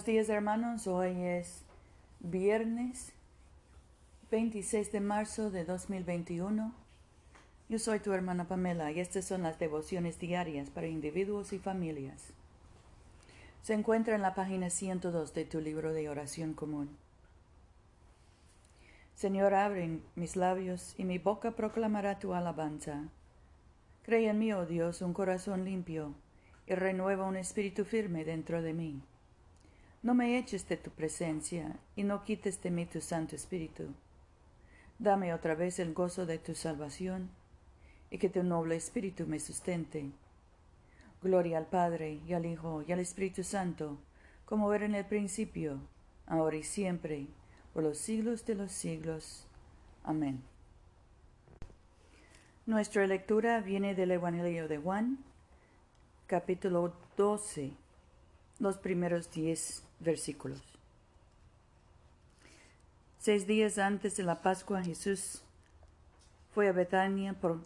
Buenos días hermanos, hoy es viernes 26 de marzo de 2021. Yo soy tu hermana Pamela y estas son las devociones diarias para individuos y familias. Se encuentra en la página 102 de tu libro de oración común. Señor, abre mis labios y mi boca proclamará tu alabanza. Cree en mí, oh Dios, un corazón limpio y renueva un espíritu firme dentro de mí. No me eches de tu presencia y no quites de mí tu Santo Espíritu. Dame otra vez el gozo de tu salvación y que tu noble Espíritu me sustente. Gloria al Padre y al Hijo y al Espíritu Santo, como era en el principio, ahora y siempre, por los siglos de los siglos. Amén. Nuestra lectura viene del Evangelio de Juan, capítulo 12, los primeros diez versículos. Seis días antes de la Pascua Jesús fue a Betania por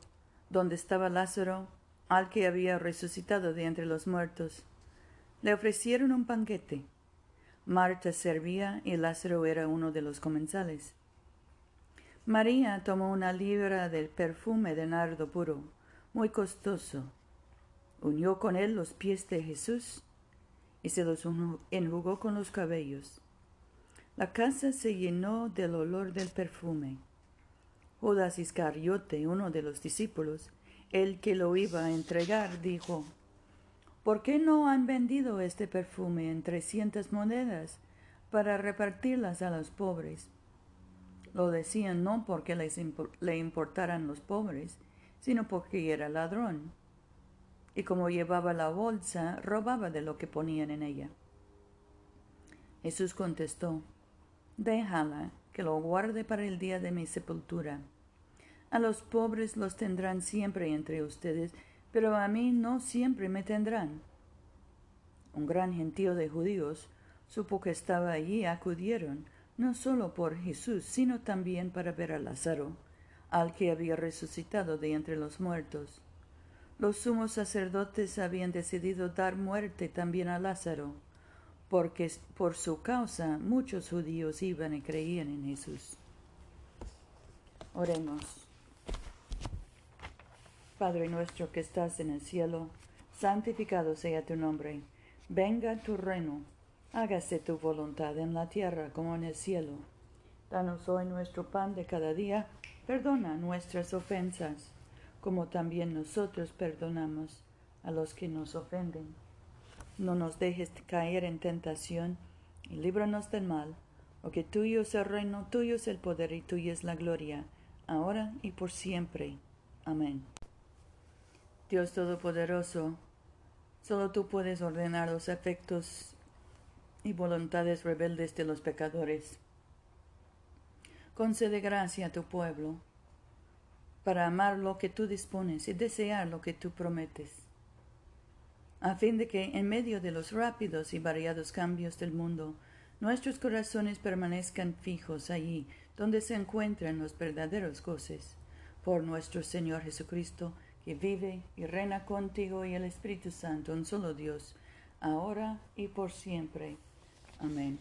donde estaba Lázaro, al que había resucitado de entre los muertos. Le ofrecieron un banquete. Marta servía y Lázaro era uno de los comensales. María tomó una libra del perfume de nardo puro, muy costoso. Unió con él los pies de Jesús y se los enjugó con los cabellos. La casa se llenó del olor del perfume. Judas Iscariote, uno de los discípulos, el que lo iba a entregar, dijo, ¿Por qué no han vendido este perfume en trescientas monedas para repartirlas a los pobres? Lo decían no porque les le importaran los pobres, sino porque era ladrón y como llevaba la bolsa, robaba de lo que ponían en ella. Jesús contestó, Déjala, que lo guarde para el día de mi sepultura. A los pobres los tendrán siempre entre ustedes, pero a mí no siempre me tendrán. Un gran gentío de judíos supo que estaba allí y acudieron, no solo por Jesús, sino también para ver a Lázaro, al que había resucitado de entre los muertos. Los sumos sacerdotes habían decidido dar muerte también a Lázaro, porque por su causa muchos judíos iban y creían en Jesús. Oremos. Padre nuestro que estás en el cielo, santificado sea tu nombre. Venga tu reino. Hágase tu voluntad en la tierra como en el cielo. Danos hoy nuestro pan de cada día. Perdona nuestras ofensas como también nosotros perdonamos a los que nos ofenden. No nos dejes caer en tentación y líbranos del mal, porque tuyo es el reino, tuyo es el poder y tuya es la gloria, ahora y por siempre. Amén. Dios Todopoderoso, solo tú puedes ordenar los efectos y voluntades rebeldes de los pecadores. Concede gracia a tu pueblo para amar lo que tú dispones y desear lo que tú prometes, a fin de que en medio de los rápidos y variados cambios del mundo, nuestros corazones permanezcan fijos allí donde se encuentran los verdaderos goces, por nuestro Señor Jesucristo, que vive y reina contigo y el Espíritu Santo, un solo Dios, ahora y por siempre. Amén.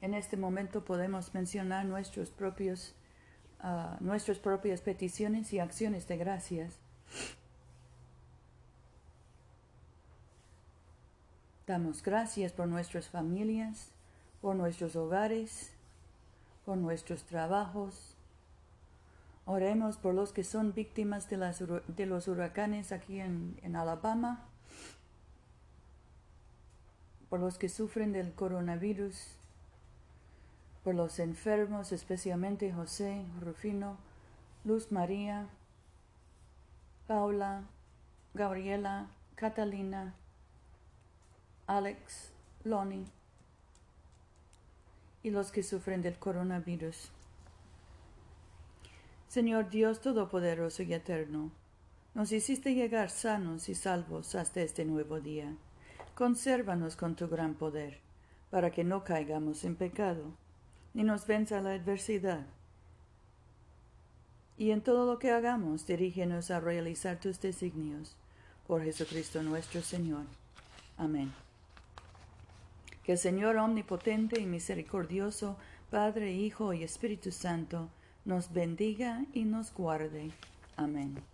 En este momento podemos mencionar nuestros propios nuestras propias peticiones y acciones de gracias. Damos gracias por nuestras familias, por nuestros hogares, por nuestros trabajos. Oremos por los que son víctimas de, las, de los huracanes aquí en, en Alabama, por los que sufren del coronavirus, por los enfermos, especialmente José, Rufino, Luz María, Paula, Gabriela, Catalina, Alex, Lonnie y los que sufren del coronavirus. Señor Dios Todopoderoso y Eterno, nos hiciste llegar sanos y salvos hasta este nuevo día. Consérvanos con tu gran poder, para que no caigamos en pecado ni nos venza la adversidad. Y en todo lo que hagamos, dirígenos a realizar tus designios. Por Jesucristo nuestro Señor. Amén. Que el Señor omnipotente y misericordioso, Padre, Hijo y Espíritu Santo, nos bendiga y nos guarde. Amén.